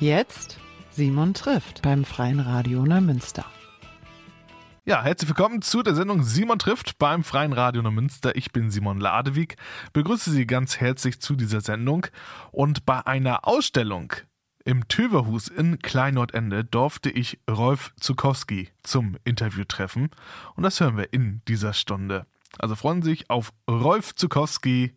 Jetzt Simon trifft beim Freien Radio Neumünster. Ja, herzlich willkommen zu der Sendung Simon trifft beim Freien Radio Neumünster. Ich bin Simon Ladewig, begrüße Sie ganz herzlich zu dieser Sendung und bei einer Ausstellung im Töverhus in Kleinordende durfte ich Rolf Zukowski zum Interview treffen und das hören wir in dieser Stunde. Also freuen Sie sich auf Rolf Zukowski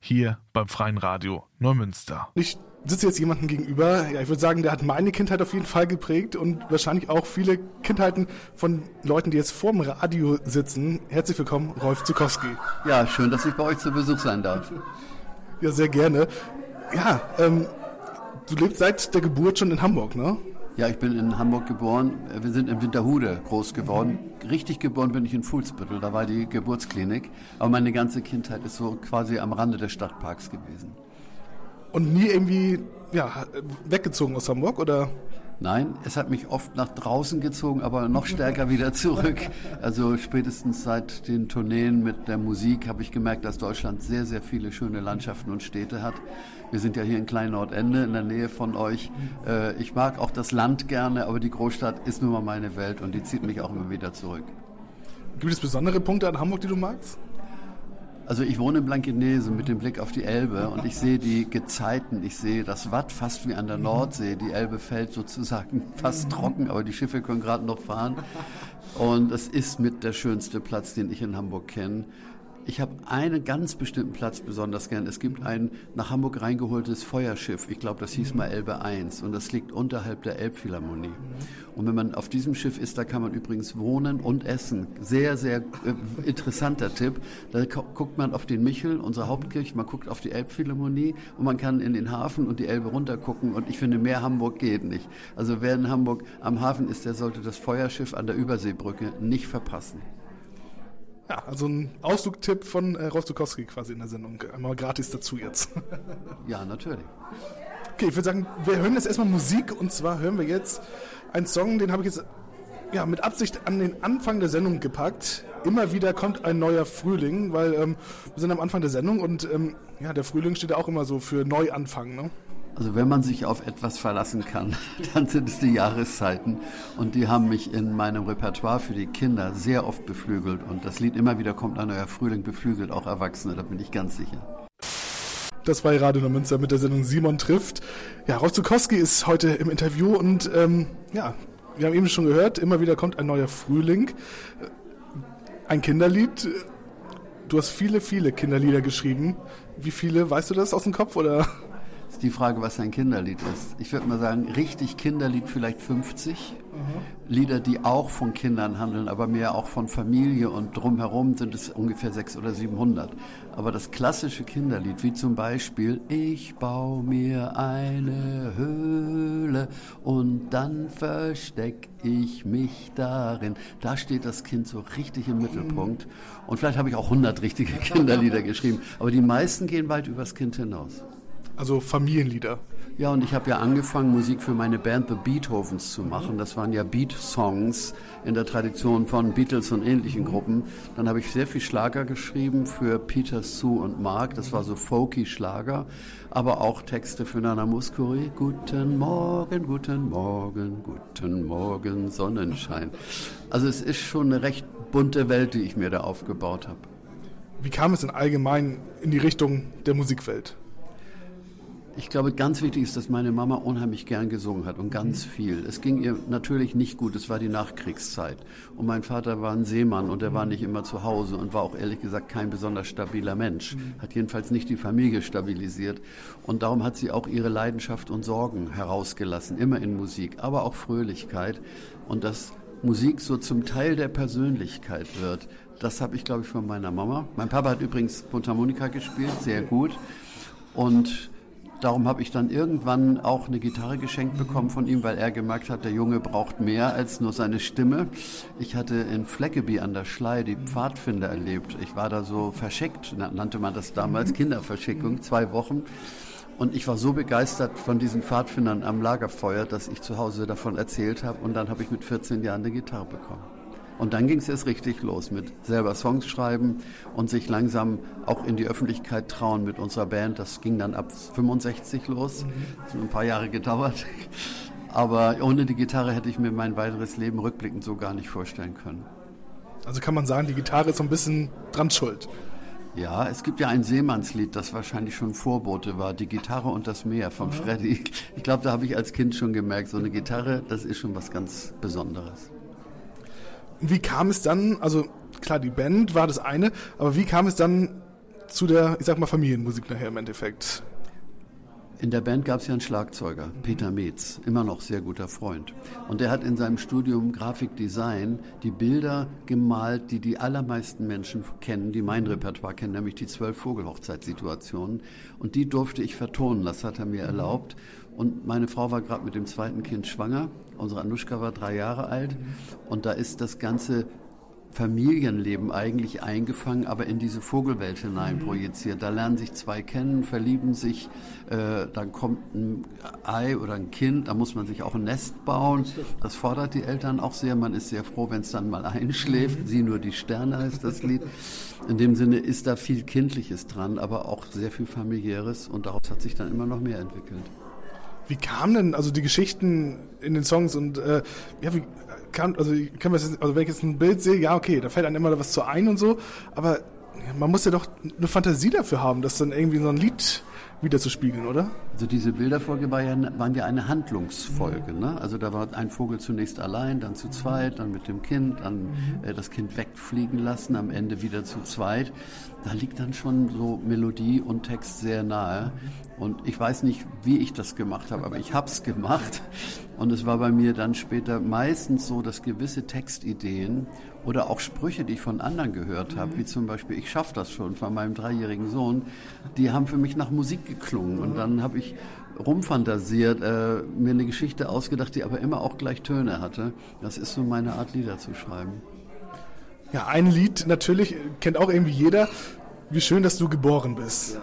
hier beim Freien Radio Neumünster. Ich sitze jetzt jemandem gegenüber, ja, ich würde sagen, der hat meine Kindheit auf jeden Fall geprägt und wahrscheinlich auch viele Kindheiten von Leuten, die jetzt vorm Radio sitzen. Herzlich willkommen, Rolf Zukowski. Ja, schön, dass ich bei euch zu Besuch sein darf. Ja, sehr gerne. Ja, ähm, du lebst seit der Geburt schon in Hamburg, ne? Ja, ich bin in Hamburg geboren. Wir sind in Winterhude groß geworden. Richtig geboren bin ich in Fuhlsbüttel, da war die Geburtsklinik. Aber meine ganze Kindheit ist so quasi am Rande des Stadtparks gewesen. Und nie irgendwie ja, weggezogen aus Hamburg, oder? Nein, es hat mich oft nach draußen gezogen, aber noch stärker wieder zurück. Also spätestens seit den Tourneen mit der Musik habe ich gemerkt, dass Deutschland sehr, sehr viele schöne Landschaften und Städte hat. Wir sind ja hier in Klein-Nordende in der Nähe von euch. Äh, ich mag auch das Land gerne, aber die Großstadt ist nun mal meine Welt und die zieht mich auch immer wieder zurück. Gibt es besondere Punkte an Hamburg, die du magst? Also ich wohne in Blankenese mit dem Blick auf die Elbe und ich sehe die Gezeiten, ich sehe das Watt fast wie an der Nordsee. Die Elbe fällt sozusagen fast trocken, aber die Schiffe können gerade noch fahren. Und es ist mit der schönste Platz, den ich in Hamburg kenne. Ich habe einen ganz bestimmten Platz besonders gern. Es gibt ein nach Hamburg reingeholtes Feuerschiff. Ich glaube, das hieß mal Elbe 1 und das liegt unterhalb der Elbphilharmonie. Und wenn man auf diesem Schiff ist, da kann man übrigens wohnen und essen. Sehr, sehr äh, interessanter Tipp. Da guckt man auf den Michel, unsere Hauptkirche, man guckt auf die Elbphilharmonie und man kann in den Hafen und die Elbe runtergucken. Und ich finde, mehr Hamburg geht nicht. Also wer in Hamburg am Hafen ist, der sollte das Feuerschiff an der Überseebrücke nicht verpassen. Ja, also ein Ausflugtipp von äh, Rostukowski quasi in der Sendung. Einmal gratis dazu jetzt. ja, natürlich. Okay, ich würde sagen, wir hören jetzt erstmal Musik und zwar hören wir jetzt einen Song, den habe ich jetzt ja, mit Absicht an den Anfang der Sendung gepackt. Immer wieder kommt ein neuer Frühling, weil ähm, wir sind am Anfang der Sendung und ähm, ja, der Frühling steht ja auch immer so für Neuanfang. Ne? Also wenn man sich auf etwas verlassen kann, dann sind es die Jahreszeiten. Und die haben mich in meinem Repertoire für die Kinder sehr oft beflügelt. Und das Lied immer wieder kommt ein neuer Frühling beflügelt, auch Erwachsene, da bin ich ganz sicher. Das war Radio Münster mit der Sendung Simon trifft. Ja, Rolf Zukowski ist heute im Interview und ähm, ja, wir haben eben schon gehört, immer wieder kommt ein neuer Frühling. Ein Kinderlied. Du hast viele, viele Kinderlieder geschrieben. Wie viele, weißt du das aus dem Kopf oder? Ist die Frage, was ein Kinderlied ist. Ich würde mal sagen, richtig Kinderlied vielleicht 50. Mhm. Lieder, die auch von Kindern handeln, aber mehr auch von Familie und drumherum sind es ungefähr 600 oder 700. Aber das klassische Kinderlied, wie zum Beispiel Ich baue mir eine Höhle und dann versteck ich mich darin. Da steht das Kind so richtig im Mittelpunkt. Und vielleicht habe ich auch 100 richtige Kinderlieder geschrieben, aber die meisten gehen weit übers Kind hinaus. Also Familienlieder. Ja, und ich habe ja angefangen, Musik für meine Band The Beethovens zu machen. Das waren ja Beat-Songs in der Tradition von Beatles und ähnlichen Gruppen. Dann habe ich sehr viel Schlager geschrieben für Peter, Sue und Mark. Das war so folky Schlager. Aber auch Texte für Nana Muscuri. Guten Morgen, guten Morgen, guten Morgen, Sonnenschein. Also es ist schon eine recht bunte Welt, die ich mir da aufgebaut habe. Wie kam es denn allgemein in die Richtung der Musikwelt? Ich glaube, ganz wichtig ist, dass meine Mama unheimlich gern gesungen hat und ganz mhm. viel. Es ging ihr natürlich nicht gut, es war die Nachkriegszeit. Und mein Vater war ein Seemann und er war nicht immer zu Hause und war auch ehrlich gesagt kein besonders stabiler Mensch. Mhm. Hat jedenfalls nicht die Familie stabilisiert. Und darum hat sie auch ihre Leidenschaft und Sorgen herausgelassen, immer in Musik, aber auch Fröhlichkeit. Und dass Musik so zum Teil der Persönlichkeit wird, das habe ich, glaube ich, von meiner Mama. Mein Papa hat übrigens Mundharmonika gespielt, sehr gut. Und Darum habe ich dann irgendwann auch eine Gitarre geschenkt bekommen von ihm, weil er gemerkt hat, der Junge braucht mehr als nur seine Stimme. Ich hatte in Fleckeby an der Schlei die Pfadfinder erlebt. Ich war da so verschickt, nannte man das damals, Kinderverschickung, zwei Wochen. Und ich war so begeistert von diesen Pfadfindern am Lagerfeuer, dass ich zu Hause davon erzählt habe. Und dann habe ich mit 14 Jahren eine Gitarre bekommen. Und dann ging es erst richtig los mit selber Songs schreiben und sich langsam auch in die Öffentlichkeit trauen mit unserer Band. Das ging dann ab 65 los. Das hat ein paar Jahre gedauert. Aber ohne die Gitarre hätte ich mir mein weiteres Leben rückblickend so gar nicht vorstellen können. Also kann man sagen, die Gitarre ist so ein bisschen dran schuld. Ja, es gibt ja ein Seemannslied, das wahrscheinlich schon Vorbote war, Die Gitarre und das Meer von Freddy. Ich glaube, da habe ich als Kind schon gemerkt, so eine Gitarre, das ist schon was ganz Besonderes. Wie kam es dann, also klar, die Band war das eine, aber wie kam es dann zu der, ich sag mal, Familienmusik nachher im Endeffekt? In der Band gab es ja einen Schlagzeuger, Peter Metz, immer noch sehr guter Freund. Und der hat in seinem Studium Grafikdesign die Bilder gemalt, die die allermeisten Menschen kennen, die mein Repertoire kennen, nämlich die zwölf Vogelhochzeitssituationen. Und die durfte ich vertonen, das hat er mir erlaubt. Und meine Frau war gerade mit dem zweiten Kind schwanger. Unsere Anushka war drei Jahre alt. Und da ist das ganze Familienleben eigentlich eingefangen, aber in diese Vogelwelt hinein mhm. projiziert. Da lernen sich zwei kennen, verlieben sich, äh, dann kommt ein Ei oder ein Kind, da muss man sich auch ein Nest bauen. Das fordert die Eltern auch sehr. Man ist sehr froh, wenn es dann mal einschläft. Mhm. Sie nur die Sterne heißt das Lied. In dem Sinne ist da viel Kindliches dran, aber auch sehr viel Familiäres und daraus hat sich dann immer noch mehr entwickelt. Wie kamen denn also die Geschichten in den Songs und äh, ja, wie kann, also, kann man jetzt, also wenn ich jetzt ein Bild sehe, ja okay, da fällt einem immer was zu ein und so, aber man muss ja doch eine Fantasie dafür haben, das dann irgendwie so ein Lied wieder zu spiegeln, oder? Also diese Bilderfolge war ja, waren ja eine Handlungsfolge. Ne? Also da war ein Vogel zunächst allein, dann zu zweit, dann mit dem Kind, dann äh, das Kind wegfliegen lassen, am Ende wieder zu zweit. Da liegt dann schon so Melodie und Text sehr nahe. Und ich weiß nicht, wie ich das gemacht habe, aber ich habe es gemacht. Und es war bei mir dann später meistens so, dass gewisse Textideen oder auch Sprüche, die ich von anderen gehört habe, wie zum Beispiel, ich schaffe das schon von meinem dreijährigen Sohn, die haben für mich nach Musik geklungen. Und dann habe ich rumfantasiert, äh, mir eine Geschichte ausgedacht, die aber immer auch gleich Töne hatte. Das ist so meine Art, Lieder zu schreiben. Ja, ein Lied natürlich kennt auch irgendwie jeder. Wie schön, dass du geboren bist. Ja.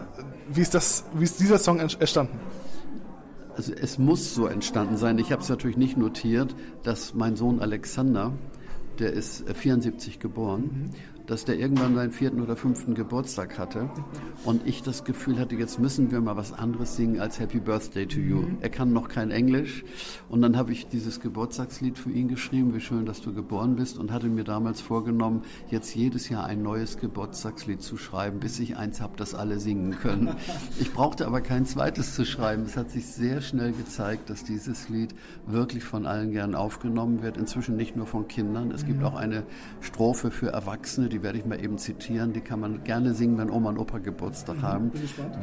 Wie ist das? Wie ist dieser Song entstanden? Also es muss so entstanden sein. Ich habe es natürlich nicht notiert, dass mein Sohn Alexander der ist 74 äh, geboren, mhm. Dass der irgendwann seinen vierten oder fünften Geburtstag hatte und ich das Gefühl hatte, jetzt müssen wir mal was anderes singen als Happy Birthday to You. Mhm. Er kann noch kein Englisch und dann habe ich dieses Geburtstagslied für ihn geschrieben, wie schön, dass du geboren bist und hatte mir damals vorgenommen, jetzt jedes Jahr ein neues Geburtstagslied zu schreiben, bis ich eins habe, das alle singen können. Ich brauchte aber kein zweites zu schreiben. Es hat sich sehr schnell gezeigt, dass dieses Lied wirklich von allen gern aufgenommen wird, inzwischen nicht nur von Kindern. Es gibt auch eine Strophe für Erwachsene, die werde ich mal eben zitieren, die kann man gerne singen, wenn Oma und Opa Geburtstag mhm, haben.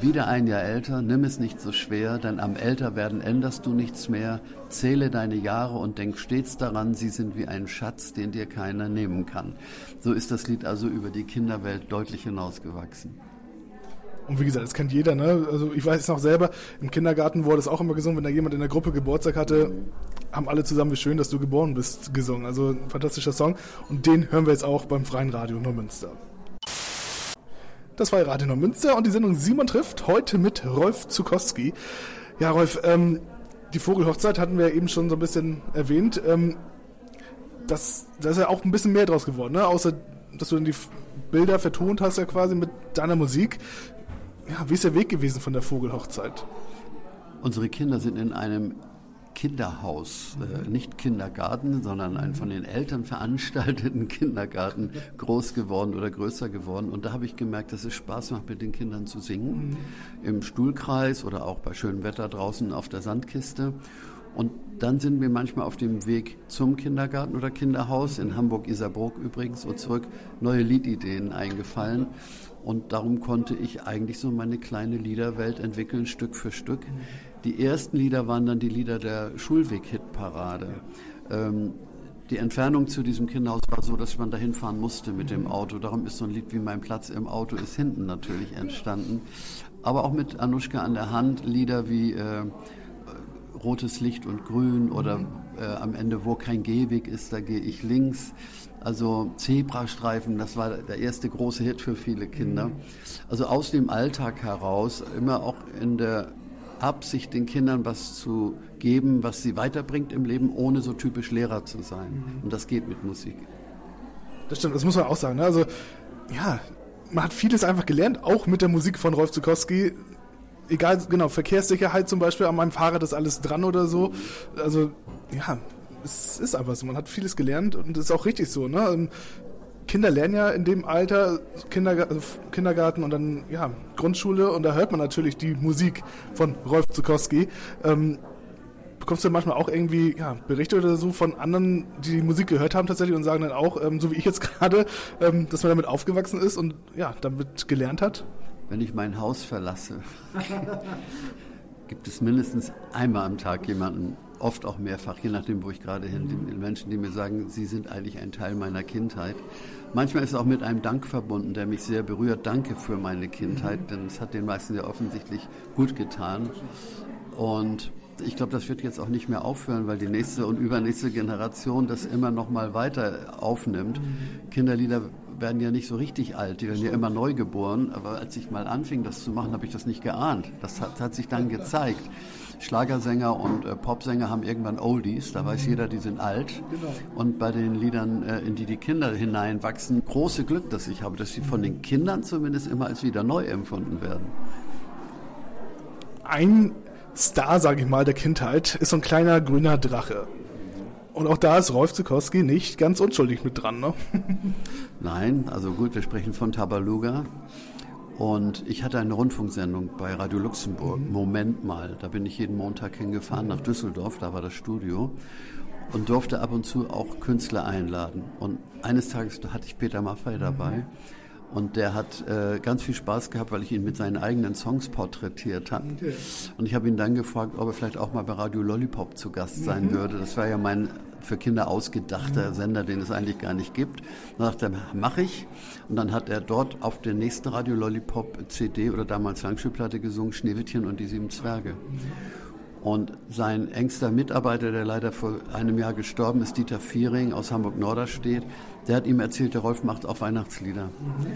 Wieder ein Jahr älter, nimm es nicht so schwer, denn am Älterwerden änderst du nichts mehr. Zähle deine Jahre und denk stets daran, sie sind wie ein Schatz, den dir keiner nehmen kann. So ist das Lied also über die Kinderwelt deutlich hinausgewachsen. Und wie gesagt, das kennt jeder, ne? Also ich weiß es noch selber, im Kindergarten wurde es auch immer gesungen, wenn da jemand in der Gruppe Geburtstag hatte, haben alle zusammen, wie schön, dass du geboren bist, gesungen. Also ein fantastischer Song. Und den hören wir jetzt auch beim Freien Radio Neumünster. Das war Radio Neumünster und die Sendung Simon trifft heute mit Rolf Zukowski. Ja, Rolf, ähm, die Vogelhochzeit hatten wir eben schon so ein bisschen erwähnt. Ähm, das, da ist ja auch ein bisschen mehr draus geworden, ne? Außer, dass du dann die Bilder vertont hast ja quasi mit deiner Musik. Ja, wie ist der Weg gewesen von der Vogelhochzeit? Unsere Kinder sind in einem Kinderhaus, äh, nicht Kindergarten, sondern einen von den Eltern veranstalteten Kindergarten groß geworden oder größer geworden. Und da habe ich gemerkt, dass es Spaß macht, mit den Kindern zu singen. Mhm. Im Stuhlkreis oder auch bei schönem Wetter draußen auf der Sandkiste. Und dann sind wir manchmal auf dem Weg zum Kindergarten oder Kinderhaus, in Hamburg-Isarbrook übrigens, und zurück neue Liedideen eingefallen. Und darum konnte ich eigentlich so meine kleine Liederwelt entwickeln, Stück für Stück. Die ersten Lieder waren dann die Lieder der Schulweg-Hitparade. Ähm, die Entfernung zu diesem Kinderhaus war so, dass man dahin fahren musste mit dem Auto. Darum ist so ein Lied wie Mein Platz im Auto ist hinten natürlich entstanden. Aber auch mit Anuschka an der Hand Lieder wie äh, Rotes Licht und Grün oder äh, am Ende Wo kein Gehweg ist, da gehe ich links. Also Zebrastreifen, das war der erste große Hit für viele Kinder. Also aus dem Alltag heraus, immer auch in der Absicht, den Kindern was zu geben, was sie weiterbringt im Leben, ohne so typisch Lehrer zu sein. Und das geht mit Musik. Das stimmt, das muss man auch sagen. Ne? Also, ja, man hat vieles einfach gelernt, auch mit der Musik von Rolf Zukowski. Egal, genau, Verkehrssicherheit zum Beispiel, an meinem Fahrrad ist alles dran oder so. Also, ja, es ist einfach so. Man hat vieles gelernt und ist auch richtig so. Ne? Ähm, Kinder lernen ja in dem Alter Kindergarten, also Kindergarten und dann ja Grundschule und da hört man natürlich die Musik von Rolf Zukowski. Ähm, bekommst du manchmal auch irgendwie ja, Berichte oder so von anderen, die die Musik gehört haben tatsächlich und sagen dann auch, ähm, so wie ich jetzt gerade, ähm, dass man damit aufgewachsen ist und ja, damit gelernt hat? Wenn ich mein Haus verlasse, gibt es mindestens einmal am Tag jemanden, oft auch mehrfach, je nachdem, wo ich gerade hin bin, Menschen, die mir sagen, sie sind eigentlich ein Teil meiner Kindheit. Manchmal ist es auch mit einem Dank verbunden, der mich sehr berührt. Danke für meine Kindheit, denn es hat den meisten ja offensichtlich gut getan. Und ich glaube, das wird jetzt auch nicht mehr aufhören, weil die nächste und übernächste Generation das immer noch mal weiter aufnimmt. Kinderlieder werden ja nicht so richtig alt, die werden ja immer neu geboren. Aber als ich mal anfing, das zu machen, habe ich das nicht geahnt. Das hat, hat sich dann gezeigt. Schlagersänger und äh, Popsänger haben irgendwann Oldies, da weiß jeder, die sind alt. Genau. Und bei den Liedern, äh, in die die Kinder hineinwachsen, große Glück, dass ich habe, dass sie von den Kindern zumindest immer als wieder neu empfunden werden. Ein Star, sage ich mal, der Kindheit ist so ein kleiner grüner Drache. Und auch da ist Rolf Zukowski nicht ganz unschuldig mit dran, ne? Nein, also gut, wir sprechen von Tabaluga. Und ich hatte eine Rundfunksendung bei Radio Luxemburg. Mhm. Moment mal, da bin ich jeden Montag hingefahren nach Düsseldorf, da war das Studio. Und durfte ab und zu auch Künstler einladen. Und eines Tages hatte ich Peter Maffay dabei. Mhm. Und der hat äh, ganz viel Spaß gehabt, weil ich ihn mit seinen eigenen Songs porträtiert habe. Okay. Und ich habe ihn dann gefragt, ob er vielleicht auch mal bei Radio Lollipop zu Gast sein mhm. würde. Das war ja mein für Kinder ausgedachter mhm. Sender, den es eigentlich gar nicht gibt. Dann dachte er, mache ich. Und dann hat er dort auf der nächsten Radio Lollipop CD oder damals Langspielplatte gesungen, Schneewittchen und die sieben Zwerge. Und sein engster Mitarbeiter, der leider vor einem Jahr gestorben ist, Dieter Viering aus Hamburg-Norderstedt, der hat ihm erzählt, der Rolf macht auch Weihnachtslieder. Mhm.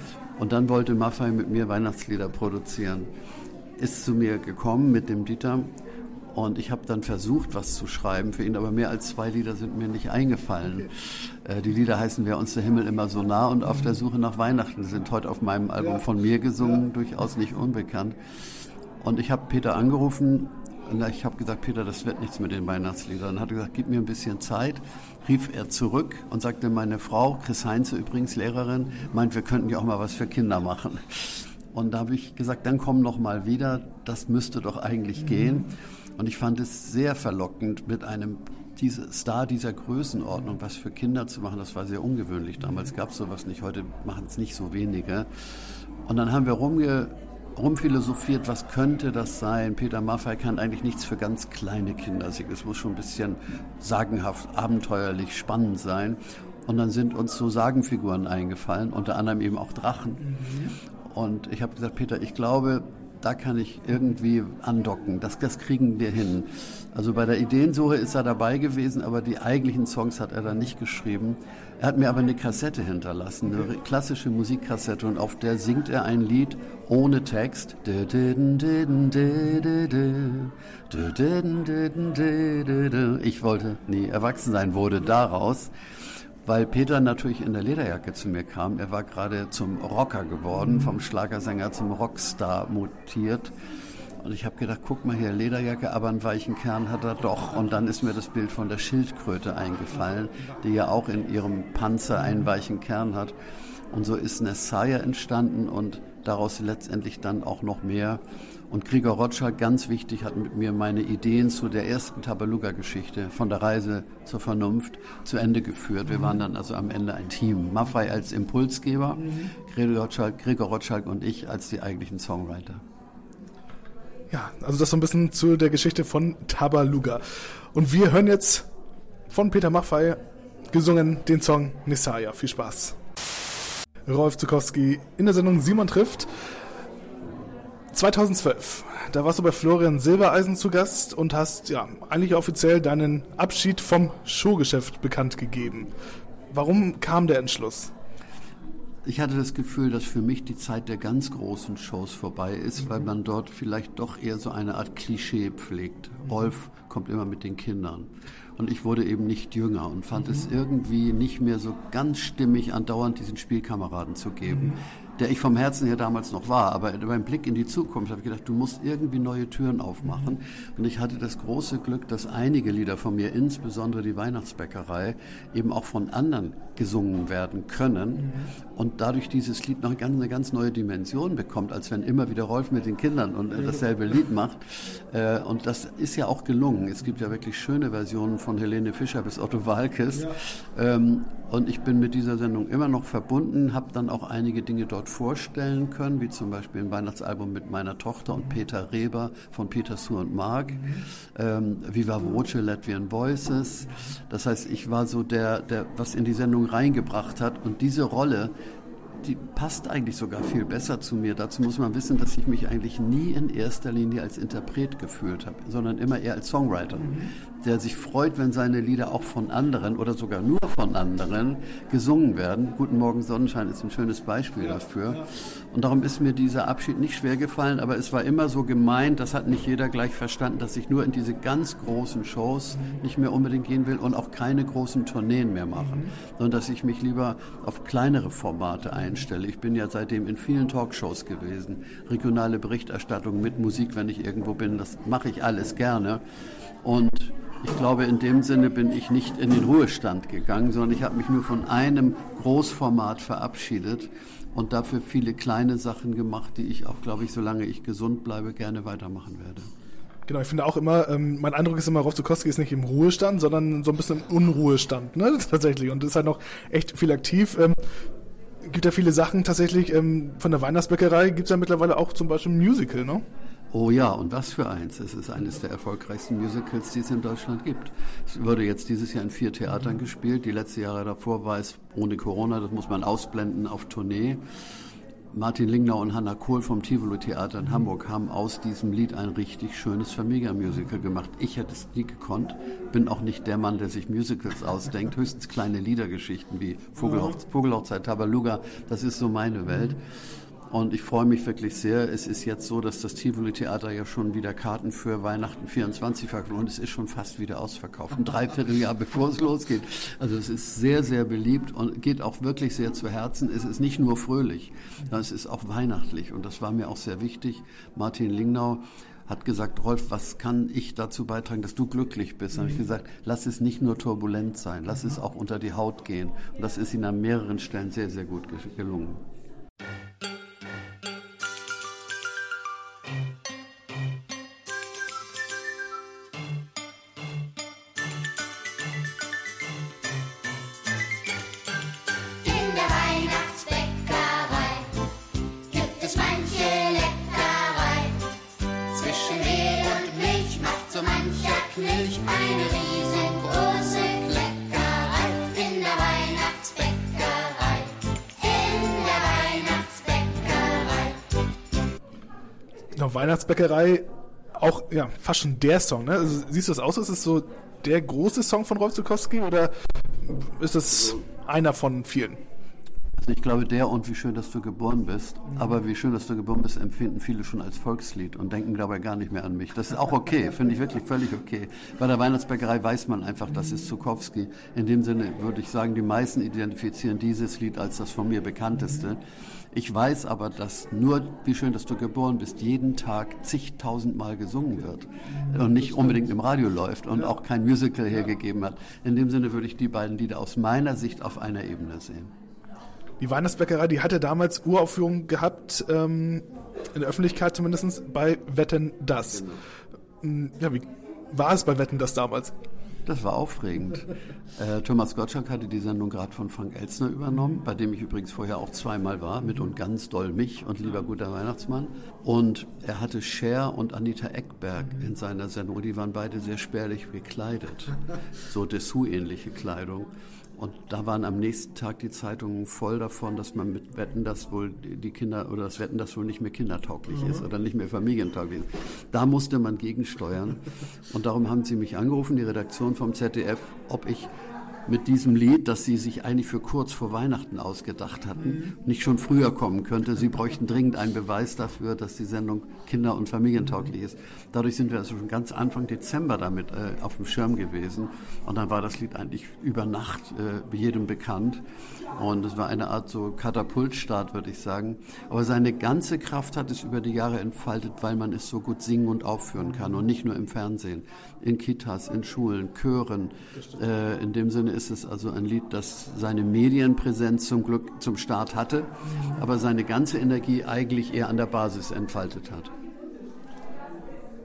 Und dann wollte Maffei mit mir Weihnachtslieder produzieren. Ist zu mir gekommen mit dem Dieter und ich habe dann versucht, was zu schreiben für ihn, aber mehr als zwei Lieder sind mir nicht eingefallen. Okay. Äh, die Lieder heißen Wer uns der Himmel immer so nah und Auf der Suche nach Weihnachten sind heute auf meinem Album ja. von mir gesungen, ja. durchaus nicht unbekannt. Und ich habe Peter angerufen und ich habe gesagt, Peter, das wird nichts mit den Weihnachtsliedern. Dann hat er gesagt, gib mir ein bisschen Zeit. Rief er zurück und sagte, meine Frau, Chris Heinze übrigens Lehrerin, meint, wir könnten ja auch mal was für Kinder machen. Und da habe ich gesagt, dann komm noch mal wieder, das müsste doch eigentlich mhm. gehen. Und ich fand es sehr verlockend, mit einem diese Star dieser Größenordnung was für Kinder zu machen. Das war sehr ungewöhnlich. Damals gab es sowas nicht, heute machen es nicht so wenige. Und dann haben wir rumge rumphilosophiert, was könnte das sein? Peter Maffay kann eigentlich nichts für ganz kleine Kinder singen. Es muss schon ein bisschen sagenhaft, abenteuerlich, spannend sein. Und dann sind uns so Sagenfiguren eingefallen, unter anderem eben auch Drachen. Mhm. Und ich habe gesagt, Peter, ich glaube, da kann ich irgendwie andocken. Das, das kriegen wir hin. Also bei der Ideensuche ist er dabei gewesen, aber die eigentlichen Songs hat er dann nicht geschrieben. Er hat mir aber eine Kassette hinterlassen, eine klassische Musikkassette und auf der singt er ein Lied ohne Text. Ich wollte nie erwachsen sein, wurde daraus weil Peter natürlich in der Lederjacke zu mir kam. Er war gerade zum Rocker geworden, vom Schlagersänger zum Rockstar mutiert. Und ich habe gedacht, guck mal hier, Lederjacke, aber einen weichen Kern hat er doch. Und dann ist mir das Bild von der Schildkröte eingefallen, die ja auch in ihrem Panzer einen weichen Kern hat. Und so ist Nessaya entstanden und daraus letztendlich dann auch noch mehr. Und Gregor Rotschalk, ganz wichtig, hat mit mir meine Ideen zu der ersten Tabaluga-Geschichte von der Reise zur Vernunft zu Ende geführt. Wir waren dann also am Ende ein Team. Maffei als Impulsgeber, mhm. Gregor, Rotschalk, Gregor Rotschalk und ich als die eigentlichen Songwriter. Ja, also das so ein bisschen zu der Geschichte von Tabaluga. Und wir hören jetzt von Peter Maffei gesungen den Song Nisaya. Viel Spaß. Rolf Zukowski in der Sendung Simon trifft. 2012, da warst du bei Florian Silbereisen zu Gast und hast ja eigentlich offiziell deinen Abschied vom Showgeschäft bekannt gegeben. Warum kam der Entschluss? ich hatte das Gefühl, dass für mich die Zeit der ganz großen Shows vorbei ist, weil man dort vielleicht doch eher so eine Art Klischee pflegt. Rolf kommt immer mit den Kindern. Und ich wurde eben nicht jünger und fand es irgendwie nicht mehr so ganz stimmig, andauernd diesen Spielkameraden zu geben der ich vom Herzen her damals noch war. Aber beim Blick in die Zukunft habe ich gedacht, du musst irgendwie neue Türen aufmachen. Und ich hatte das große Glück, dass einige Lieder von mir, insbesondere die Weihnachtsbäckerei, eben auch von anderen gesungen werden können. Und dadurch dieses Lied noch eine ganz, neue Dimension bekommt, als wenn immer wieder Rolf mit den Kindern und äh, dasselbe Lied macht. Äh, und das ist ja auch gelungen. Es gibt ja wirklich schöne Versionen von Helene Fischer bis Otto Walkes. Ähm, und ich bin mit dieser Sendung immer noch verbunden, habe dann auch einige Dinge dort vorstellen können, wie zum Beispiel ein Weihnachtsalbum mit meiner Tochter und Peter Reber von Peter Sue und Mark, ähm, Viva Voce Latvian Voices. Das heißt, ich war so der, der was in die Sendung reingebracht hat und diese Rolle, die passt eigentlich sogar viel besser zu mir. Dazu muss man wissen, dass ich mich eigentlich nie in erster Linie als Interpret gefühlt habe, sondern immer eher als Songwriter. Mhm der sich freut, wenn seine Lieder auch von anderen oder sogar nur von anderen gesungen werden. Guten Morgen Sonnenschein ist ein schönes Beispiel ja, dafür. Ja. Und darum ist mir dieser Abschied nicht schwer gefallen, aber es war immer so gemeint, das hat nicht jeder gleich verstanden, dass ich nur in diese ganz großen Shows nicht mehr unbedingt gehen will und auch keine großen Tourneen mehr machen, mhm. sondern dass ich mich lieber auf kleinere Formate einstelle. Ich bin ja seitdem in vielen Talkshows gewesen, regionale Berichterstattung mit Musik, wenn ich irgendwo bin, das mache ich alles gerne. Und ich glaube, in dem Sinne bin ich nicht in den Ruhestand gegangen, sondern ich habe mich nur von einem Großformat verabschiedet und dafür viele kleine Sachen gemacht, die ich auch, glaube ich, solange ich gesund bleibe, gerne weitermachen werde. Genau, ich finde auch immer, ähm, mein Eindruck ist immer, Rolf Zukowski ist nicht im Ruhestand, sondern so ein bisschen im Unruhestand, ne, tatsächlich. Und ist halt noch echt viel aktiv. Ähm, gibt ja viele Sachen tatsächlich ähm, von der Weihnachtsbäckerei, gibt es ja mittlerweile auch zum Beispiel ein Musical, ne? Oh ja, und was für eins. Es ist eines der erfolgreichsten Musicals, die es in Deutschland gibt. Es wurde jetzt dieses Jahr in vier Theatern gespielt. Die letzten Jahre davor war es ohne Corona, das muss man ausblenden, auf Tournee. Martin Lingnau und Hanna Kohl vom Tivoli Theater in Hamburg haben aus diesem Lied ein richtig schönes Familienmusical gemacht. Ich hätte es nie gekonnt, bin auch nicht der Mann, der sich Musicals ausdenkt, höchstens kleine Liedergeschichten wie Vogelhoch Vogelhochzeit, Tabaluga, das ist so meine Welt. Und ich freue mich wirklich sehr. Es ist jetzt so, dass das Tivoli Theater ja schon wieder Karten für Weihnachten 24 verkauft und es ist schon fast wieder ausverkauft. Ein Dreivierteljahr bevor es losgeht. Also es ist sehr, sehr beliebt und geht auch wirklich sehr zu Herzen. Es ist nicht nur fröhlich, sondern es ist auch weihnachtlich. Und das war mir auch sehr wichtig. Martin Lingnau hat gesagt, Rolf, was kann ich dazu beitragen, dass du glücklich bist? Dann habe ich gesagt, lass es nicht nur turbulent sein, lass es auch unter die Haut gehen. Und das ist ihm an mehreren Stellen sehr, sehr gut gelungen. Weihnachtsbäckerei auch ja, fast schon der Song. Ne? Also, siehst du das aus? Ist es so der große Song von Rolf Zukowski oder ist es einer von vielen? Also ich glaube, der und wie schön, dass du geboren bist. Aber wie schön, dass du geboren bist, empfinden viele schon als Volkslied und denken dabei gar nicht mehr an mich. Das ist auch okay, finde ich wirklich völlig okay. Bei der Weihnachtsbäckerei weiß man einfach, das ist Zukowski. In dem Sinne würde ich sagen, die meisten identifizieren dieses Lied als das von mir bekannteste. Ich weiß aber, dass nur, wie schön, dass du geboren bist, jeden Tag zigtausendmal gesungen wird und nicht unbedingt im Radio läuft und auch kein Musical hergegeben hat. In dem Sinne würde ich die beiden Lieder aus meiner Sicht auf einer Ebene sehen. Die Weihnachtsbäckerei, die hatte damals Uraufführungen gehabt, ähm, in der Öffentlichkeit zumindest, bei Wetten Das. Genau. Ja, wie war es bei Wetten Das damals? Das war aufregend. Äh, Thomas Gottschalk hatte die Sendung gerade von Frank Elzner übernommen, bei dem ich übrigens vorher auch zweimal war, mit und ganz doll mich und lieber guter Weihnachtsmann. Und er hatte Cher und Anita Eckberg in seiner Sendung. Die waren beide sehr spärlich gekleidet. So Dessous-ähnliche Kleidung. Und da waren am nächsten Tag die Zeitungen voll davon, dass man mit Wetten, dass wohl die Kinder oder das Wetten, das wohl nicht mehr kindertauglich mhm. ist oder nicht mehr familientauglich ist. Da musste man gegensteuern. Und darum haben sie mich angerufen, die Redaktion vom ZDF, ob ich mit diesem Lied, das sie sich eigentlich für kurz vor Weihnachten ausgedacht hatten, nicht schon früher kommen könnte. Sie bräuchten dringend einen Beweis dafür, dass die Sendung kinder- und familientauglich ist. Dadurch sind wir also schon ganz Anfang Dezember damit äh, auf dem Schirm gewesen. Und dann war das Lied eigentlich über Nacht äh, jedem bekannt. Und es war eine Art so Katapultstart, würde ich sagen. Aber seine ganze Kraft hat es über die Jahre entfaltet, weil man es so gut singen und aufführen kann und nicht nur im Fernsehen, in Kitas, in Schulen, Chören. Äh, in dem Sinne ist es also ein Lied, das seine Medienpräsenz zum Glück zum Start hatte, aber seine ganze Energie eigentlich eher an der Basis entfaltet hat.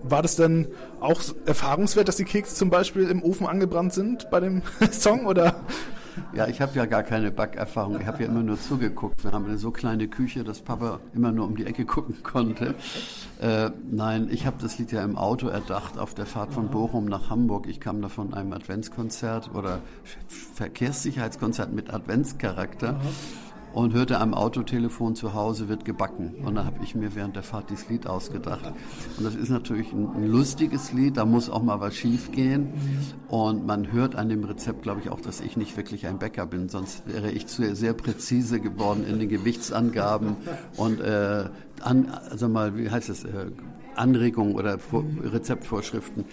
War das denn auch erfahrungswert, dass die Kekse zum Beispiel im Ofen angebrannt sind bei dem Song oder? Ja, ich habe ja gar keine Backerfahrung. Ich habe ja immer nur zugeguckt. Wir haben eine so kleine Küche, dass Papa immer nur um die Ecke gucken konnte. Äh, nein, ich habe das Lied ja im Auto erdacht auf der Fahrt von Bochum nach Hamburg. Ich kam da von einem Adventskonzert oder Verkehrssicherheitskonzert mit Adventscharakter und hörte am Autotelefon zu Hause wird gebacken. Und da habe ich mir während der Fahrt dieses Lied ausgedacht. Und das ist natürlich ein, ein lustiges Lied, da muss auch mal was schief gehen. Und man hört an dem Rezept, glaube ich, auch, dass ich nicht wirklich ein Bäcker bin, sonst wäre ich zu sehr präzise geworden in den Gewichtsangaben und äh, an, also mal, wie heißt es, äh, Anregungen oder Vor Rezeptvorschriften.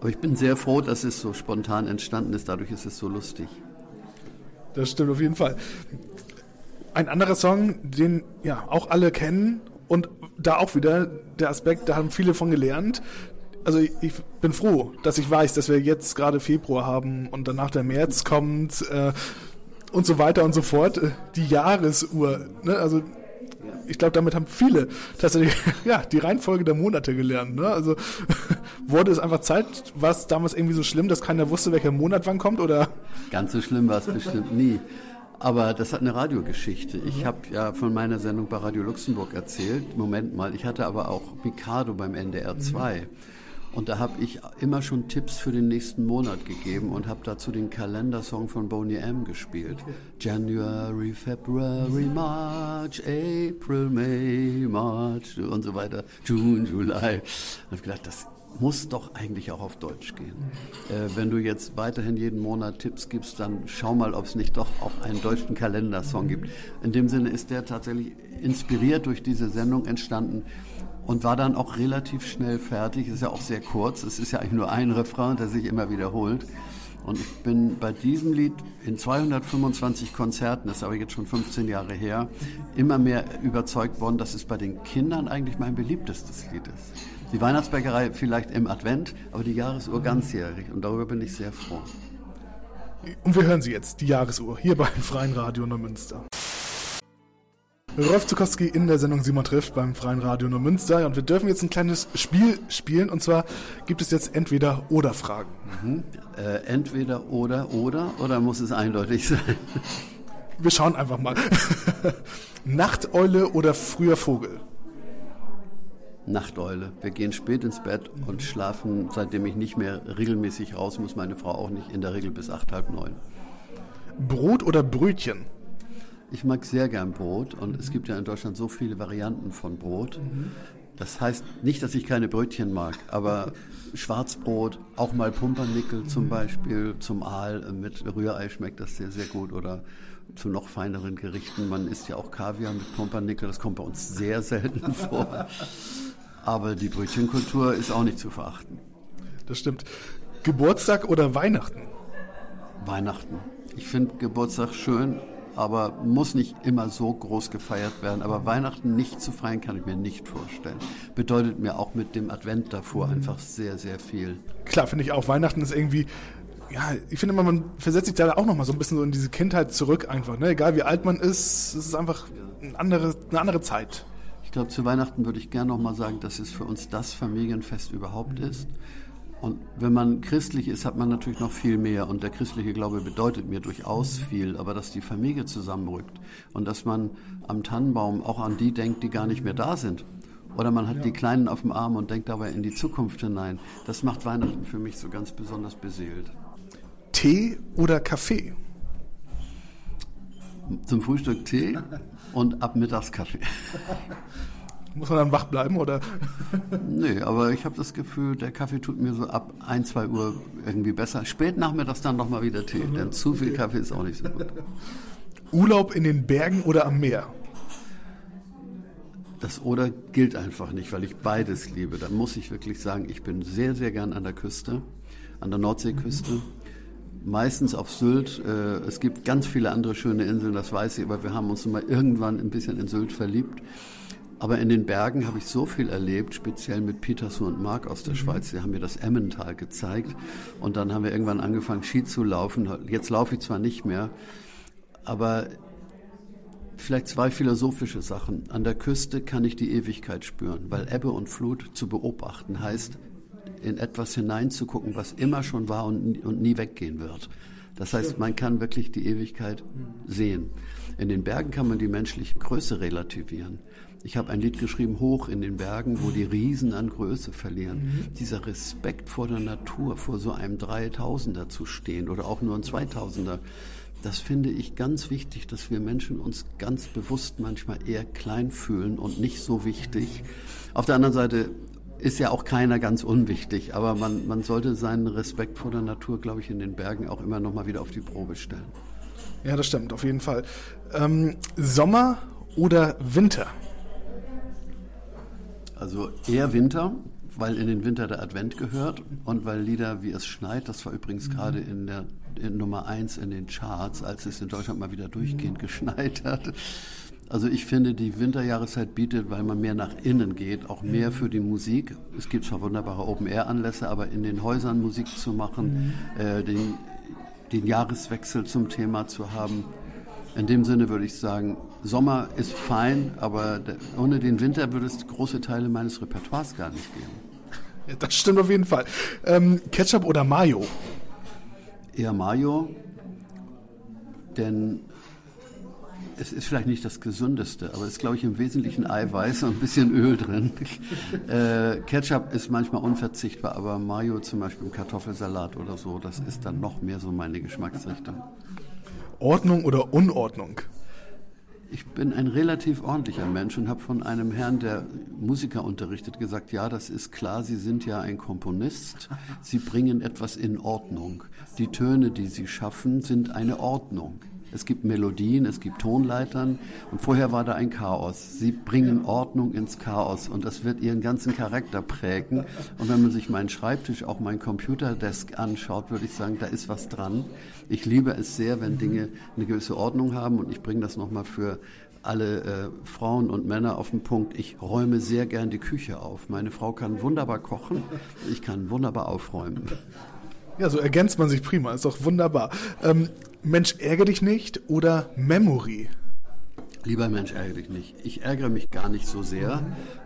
Aber ich bin sehr froh, dass es so spontan entstanden ist. Dadurch ist es so lustig. Das stimmt auf jeden Fall. Ein anderer Song, den ja auch alle kennen und da auch wieder der Aspekt, da haben viele von gelernt. Also ich, ich bin froh, dass ich weiß, dass wir jetzt gerade Februar haben und danach der März kommt äh, und so weiter und so fort. Äh, die Jahresuhr. Ne? Also ich glaube, damit haben viele tatsächlich ja, die Reihenfolge der Monate gelernt. Ne? Also wurde es einfach Zeit, war es damals irgendwie so schlimm, dass keiner wusste, welcher Monat wann kommt? Oder? Ganz so schlimm war es bestimmt nie. Aber das hat eine Radiogeschichte. Ich habe ja von meiner Sendung bei Radio Luxemburg erzählt. Moment mal, ich hatte aber auch Mikado beim NDR 2. Und da habe ich immer schon Tipps für den nächsten Monat gegeben und habe dazu den Kalendersong von Boney M gespielt. January, February, March, April, May, March und so weiter, June, July. Und habe gedacht, das muss doch eigentlich auch auf Deutsch gehen. Äh, wenn du jetzt weiterhin jeden Monat Tipps gibst, dann schau mal, ob es nicht doch auch einen deutschen Kalendersong gibt. In dem Sinne ist der tatsächlich inspiriert durch diese Sendung entstanden und war dann auch relativ schnell fertig. Ist ja auch sehr kurz. Es ist ja eigentlich nur ein Refrain, der sich immer wiederholt. Und ich bin bei diesem Lied in 225 Konzerten, das ist aber jetzt schon 15 Jahre her, immer mehr überzeugt worden, dass es bei den Kindern eigentlich mein beliebtestes Lied ist. Die Weihnachtsbäckerei vielleicht im Advent, aber die Jahresuhr ganzjährig. Und darüber bin ich sehr froh. Und wir hören sie jetzt, die Jahresuhr, hier beim Freien Radio Neumünster. Rolf Zukowski in der Sendung Simon trifft beim Freien Radio Neumünster. Und wir dürfen jetzt ein kleines Spiel spielen. Und zwar gibt es jetzt entweder oder Fragen. Mhm. Äh, entweder oder oder oder muss es eindeutig sein? Wir schauen einfach mal. Nachteule oder früher Vogel? Nachteule. Wir gehen spät ins Bett und schlafen, seitdem ich nicht mehr regelmäßig raus muss, meine Frau auch nicht, in der Regel bis acht, halb neun. Brot oder Brötchen? Ich mag sehr gern Brot und es gibt ja in Deutschland so viele Varianten von Brot. Das heißt nicht, dass ich keine Brötchen mag, aber Schwarzbrot, auch mal Pumpernickel zum Beispiel, zum Aal mit Rührei schmeckt das sehr, sehr gut oder zu noch feineren Gerichten. Man isst ja auch Kaviar mit Pumpernickel, das kommt bei uns sehr selten vor. Aber die Brötchenkultur ist auch nicht zu verachten. Das stimmt. Geburtstag oder Weihnachten? Weihnachten. Ich finde Geburtstag schön, aber muss nicht immer so groß gefeiert werden. Aber Weihnachten nicht zu feiern, kann ich mir nicht vorstellen. Bedeutet mir auch mit dem Advent davor einfach sehr, sehr viel. Klar, finde ich auch. Weihnachten ist irgendwie, ja, ich finde immer, man versetzt sich da auch nochmal so ein bisschen so in diese Kindheit zurück einfach. Ne? Egal wie alt man ist, es ist einfach eine andere, eine andere Zeit. Ich glaube, zu Weihnachten würde ich gerne nochmal sagen, dass es für uns das Familienfest überhaupt ist. Und wenn man christlich ist, hat man natürlich noch viel mehr. Und der christliche Glaube bedeutet mir durchaus viel. Aber dass die Familie zusammenrückt und dass man am Tannenbaum auch an die denkt, die gar nicht mehr da sind. Oder man hat die Kleinen auf dem Arm und denkt dabei in die Zukunft hinein. Das macht Weihnachten für mich so ganz besonders beseelt. Tee oder Kaffee? Zum Frühstück Tee und ab mittags Kaffee. Muss man dann wach bleiben, oder? Nee, aber ich habe das Gefühl, der Kaffee tut mir so ab 1, 2 Uhr irgendwie besser. Spät nachmittags dann nochmal wieder Tee, denn zu viel Kaffee ist auch nicht so gut. Urlaub in den Bergen oder am Meer? Das Oder gilt einfach nicht, weil ich beides liebe. Da muss ich wirklich sagen, ich bin sehr, sehr gern an der Küste, an der Nordseeküste. Meistens auf Sylt. Äh, es gibt ganz viele andere schöne Inseln, das weiß ich, aber wir haben uns mal irgendwann ein bisschen in Sylt verliebt. Aber in den Bergen habe ich so viel erlebt, speziell mit Peterson und Mark aus der Schweiz. Die haben mir das Emmental gezeigt. Und dann haben wir irgendwann angefangen, Ski zu laufen. Jetzt laufe ich zwar nicht mehr, aber vielleicht zwei philosophische Sachen. An der Küste kann ich die Ewigkeit spüren, weil Ebbe und Flut zu beobachten heißt, in etwas hineinzugucken, was immer schon war und, und nie weggehen wird. Das heißt, man kann wirklich die Ewigkeit sehen. In den Bergen kann man die menschliche Größe relativieren. Ich habe ein Lied geschrieben, Hoch in den Bergen, wo die Riesen an Größe verlieren. Mhm. Dieser Respekt vor der Natur, vor so einem Dreitausender zu stehen oder auch nur ein Zweitausender, das finde ich ganz wichtig, dass wir Menschen uns ganz bewusst manchmal eher klein fühlen und nicht so wichtig. Auf der anderen Seite ist ja auch keiner ganz unwichtig, aber man, man sollte seinen Respekt vor der Natur, glaube ich, in den Bergen auch immer noch mal wieder auf die Probe stellen. Ja, das stimmt, auf jeden Fall. Ähm, Sommer oder Winter? Also eher Winter, weil in den Winter der Advent gehört und weil Lieder wie es schneit, das war übrigens gerade in der in Nummer eins in den Charts, als es in Deutschland mal wieder durchgehend geschneit hat. Also ich finde, die Winterjahreszeit bietet, weil man mehr nach innen geht, auch mehr für die Musik. Es gibt zwar wunderbare Open-Air-Anlässe, aber in den Häusern Musik zu machen, äh, den, den Jahreswechsel zum Thema zu haben, in dem Sinne würde ich sagen, Sommer ist fein, aber ohne den Winter würde es große Teile meines Repertoires gar nicht geben. Ja, das stimmt auf jeden Fall. Ähm, Ketchup oder Mayo? Eher Mayo, denn es ist vielleicht nicht das Gesündeste, aber es ist, glaube ich, im Wesentlichen Eiweiß und ein bisschen Öl drin. äh, Ketchup ist manchmal unverzichtbar, aber Mayo zum Beispiel im Kartoffelsalat oder so, das ist dann noch mehr so meine Geschmacksrichtung. Ordnung oder Unordnung? Ich bin ein relativ ordentlicher Mensch und habe von einem Herrn, der Musiker unterrichtet, gesagt, ja, das ist klar, Sie sind ja ein Komponist, Sie bringen etwas in Ordnung. Die Töne, die Sie schaffen, sind eine Ordnung. Es gibt Melodien, es gibt Tonleitern und vorher war da ein Chaos. Sie bringen Ordnung ins Chaos und das wird ihren ganzen Charakter prägen. Und wenn man sich meinen Schreibtisch, auch mein Computerdesk anschaut, würde ich sagen, da ist was dran. Ich liebe es sehr, wenn Dinge eine gewisse Ordnung haben und ich bringe das nochmal für alle äh, Frauen und Männer auf den Punkt. Ich räume sehr gern die Küche auf. Meine Frau kann wunderbar kochen, ich kann wunderbar aufräumen. Ja, so ergänzt man sich prima, ist doch wunderbar. Ähm, Mensch, ärgere dich nicht oder Memory? Lieber Mensch, ärgere dich nicht. Ich ärgere mich gar nicht so sehr.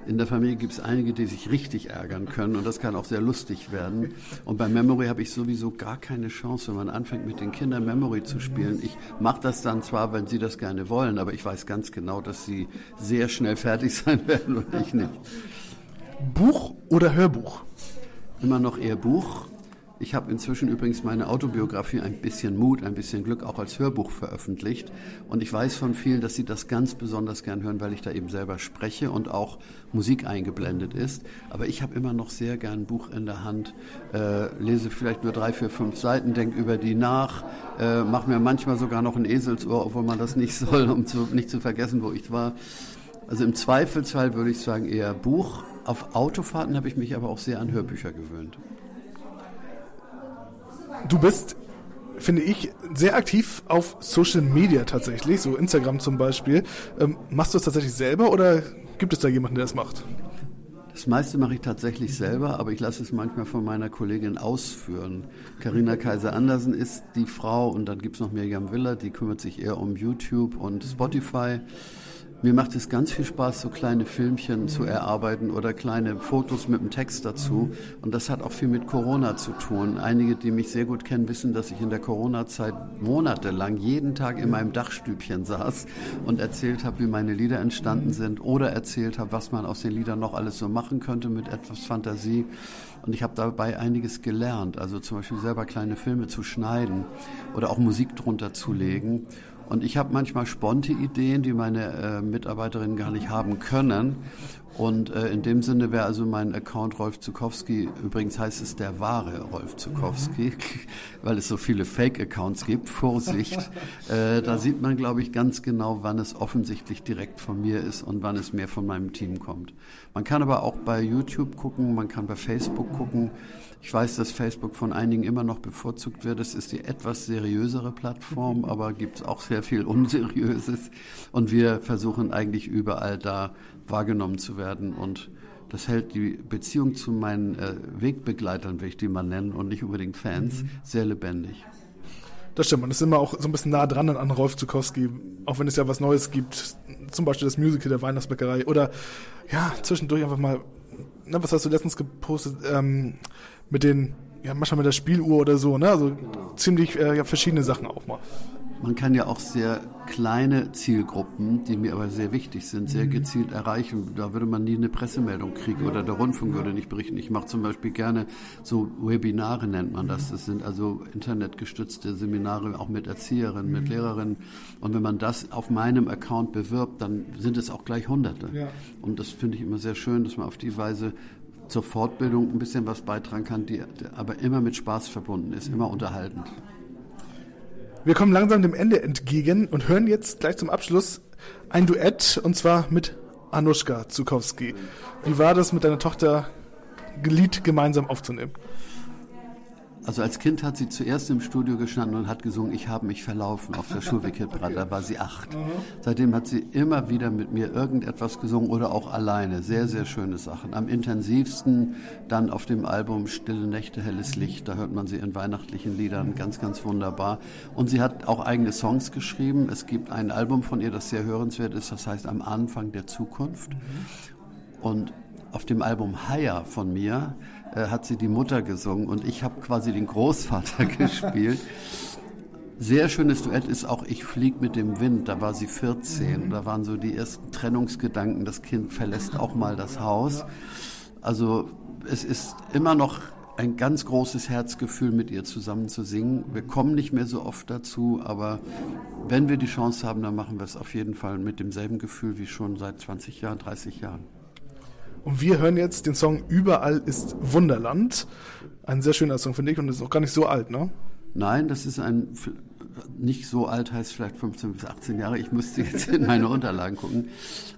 In der Familie gibt es einige, die sich richtig ärgern können und das kann auch sehr lustig werden. Und bei Memory habe ich sowieso gar keine Chance, wenn man anfängt mit den Kindern Memory zu spielen. Ich mache das dann zwar, wenn sie das gerne wollen, aber ich weiß ganz genau, dass sie sehr schnell fertig sein werden und ich nicht. Buch oder Hörbuch? Immer noch eher Buch. Ich habe inzwischen übrigens meine Autobiografie ein bisschen Mut, ein bisschen Glück auch als Hörbuch veröffentlicht. Und ich weiß von vielen, dass sie das ganz besonders gern hören, weil ich da eben selber spreche und auch Musik eingeblendet ist. Aber ich habe immer noch sehr gern ein Buch in der Hand, äh, lese vielleicht nur drei, vier, fünf Seiten, denke über die nach, äh, mache mir manchmal sogar noch ein Eselsohr, obwohl man das nicht soll, um zu, nicht zu vergessen, wo ich war. Also im Zweifelsfall würde ich sagen eher Buch. Auf Autofahrten habe ich mich aber auch sehr an Hörbücher gewöhnt. Du bist, finde ich, sehr aktiv auf Social Media tatsächlich, so Instagram zum Beispiel. Ähm, machst du es tatsächlich selber oder gibt es da jemanden, der das macht? Das meiste mache ich tatsächlich selber, aber ich lasse es manchmal von meiner Kollegin ausführen. Karina Kaiser-Andersen ist die Frau und dann gibt es noch Miriam Willer, die kümmert sich eher um YouTube und Spotify. Mir macht es ganz viel Spaß, so kleine Filmchen zu erarbeiten oder kleine Fotos mit dem Text dazu. Und das hat auch viel mit Corona zu tun. Einige, die mich sehr gut kennen, wissen, dass ich in der Corona-Zeit monatelang jeden Tag in meinem Dachstübchen saß und erzählt habe, wie meine Lieder entstanden sind oder erzählt habe, was man aus den Liedern noch alles so machen könnte mit etwas Fantasie. Und ich habe dabei einiges gelernt, also zum Beispiel selber kleine Filme zu schneiden oder auch Musik drunter zu legen. Und ich habe manchmal sponte Ideen, die meine äh, Mitarbeiterinnen gar nicht haben können. Und äh, in dem Sinne wäre also mein Account Rolf Zukowski, übrigens heißt es der wahre Rolf Zukowski, weil es so viele Fake-Accounts gibt, Vorsicht. Äh, da sieht man, glaube ich, ganz genau, wann es offensichtlich direkt von mir ist und wann es mehr von meinem Team kommt. Man kann aber auch bei YouTube gucken, man kann bei Facebook gucken. Ich weiß, dass Facebook von einigen immer noch bevorzugt wird. Es ist die etwas seriösere Plattform, aber gibt es auch sehr viel Unseriöses. Und wir versuchen eigentlich überall da wahrgenommen zu werden. Und das hält die Beziehung zu meinen äh, Wegbegleitern, will ich die mal nennen, und nicht unbedingt Fans, mhm. sehr lebendig. Das stimmt, man ist immer auch so ein bisschen nah dran an Rolf Zukowski, auch wenn es ja was Neues gibt, zum Beispiel das Musical der Weihnachtsbäckerei oder ja, zwischendurch einfach mal, na, was hast du letztens gepostet, ähm, mit den, ja, manchmal mit der Spieluhr oder so, ne, also ziemlich äh, ja, verschiedene Sachen auch mal. Man kann ja auch sehr kleine Zielgruppen, die mir aber sehr wichtig sind, sehr mhm. gezielt erreichen. Da würde man nie eine Pressemeldung kriegen oder der Rundfunk würde nicht berichten. Ich mache zum Beispiel gerne so Webinare, nennt man das. Das sind also internetgestützte Seminare, auch mit Erzieherinnen, mit mhm. Lehrerinnen. Und wenn man das auf meinem Account bewirbt, dann sind es auch gleich Hunderte. Und das finde ich immer sehr schön, dass man auf die Weise zur Fortbildung ein bisschen was beitragen kann, die aber immer mit Spaß verbunden ist, immer unterhaltend. Wir kommen langsam dem Ende entgegen und hören jetzt gleich zum Abschluss ein Duett und zwar mit Anushka Zukowski. Wie war das mit deiner Tochter Lied gemeinsam aufzunehmen? Also als Kind hat sie zuerst im Studio gestanden und hat gesungen, ich habe mich verlaufen auf der Schulweg-Hitparade, da war sie acht. Seitdem hat sie immer wieder mit mir irgendetwas gesungen oder auch alleine. Sehr, sehr schöne Sachen. Am intensivsten dann auf dem Album Stille Nächte, helles Licht. Da hört man sie in weihnachtlichen Liedern ganz, ganz wunderbar. Und sie hat auch eigene Songs geschrieben. Es gibt ein Album von ihr, das sehr hörenswert ist, das heißt Am Anfang der Zukunft. Und auf dem Album Haya von mir hat sie die Mutter gesungen und ich habe quasi den Großvater gespielt. Sehr schönes Duett ist auch Ich flieg mit dem Wind. Da war sie 14. Mhm. Da waren so die ersten Trennungsgedanken. Das Kind verlässt auch mal das Haus. Also es ist immer noch ein ganz großes Herzgefühl, mit ihr zusammen zu singen. Wir kommen nicht mehr so oft dazu, aber wenn wir die Chance haben, dann machen wir es auf jeden Fall mit demselben Gefühl wie schon seit 20 Jahren, 30 Jahren. Und wir hören jetzt den Song Überall ist Wunderland. Ein sehr schöner Song, finde ich, und ist auch gar nicht so alt, ne? Nein, das ist ein, nicht so alt, heißt vielleicht 15 bis 18 Jahre. Ich müsste jetzt in meine Unterlagen gucken.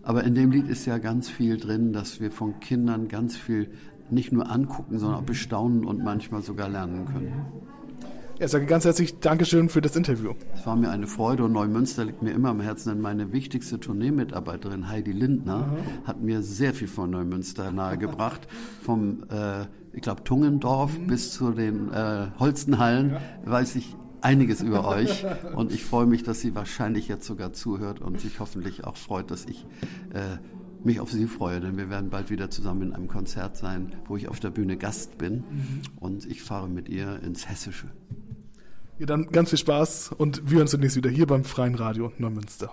Aber in dem Lied ist ja ganz viel drin, dass wir von Kindern ganz viel nicht nur angucken, sondern auch bestaunen und manchmal sogar lernen können. Ja, ich sage ganz herzlich Dankeschön für das Interview. Es war mir eine Freude und Neumünster liegt mir immer am Herzen, denn meine wichtigste Tourneemitarbeiterin Heidi Lindner mhm. hat mir sehr viel von Neumünster nahegebracht. Vom, äh, ich glaube, Tungendorf mhm. bis zu den äh, Holstenhallen ja. weiß ich einiges über euch und ich freue mich, dass sie wahrscheinlich jetzt sogar zuhört und sich hoffentlich auch freut, dass ich äh, mich auf Sie freue, denn wir werden bald wieder zusammen in einem Konzert sein, wo ich auf der Bühne Gast bin mhm. und ich fahre mit ihr ins Hessische. Ja, dann ganz viel Spaß und wir hören uns zunächst wieder hier beim Freien Radio Neumünster.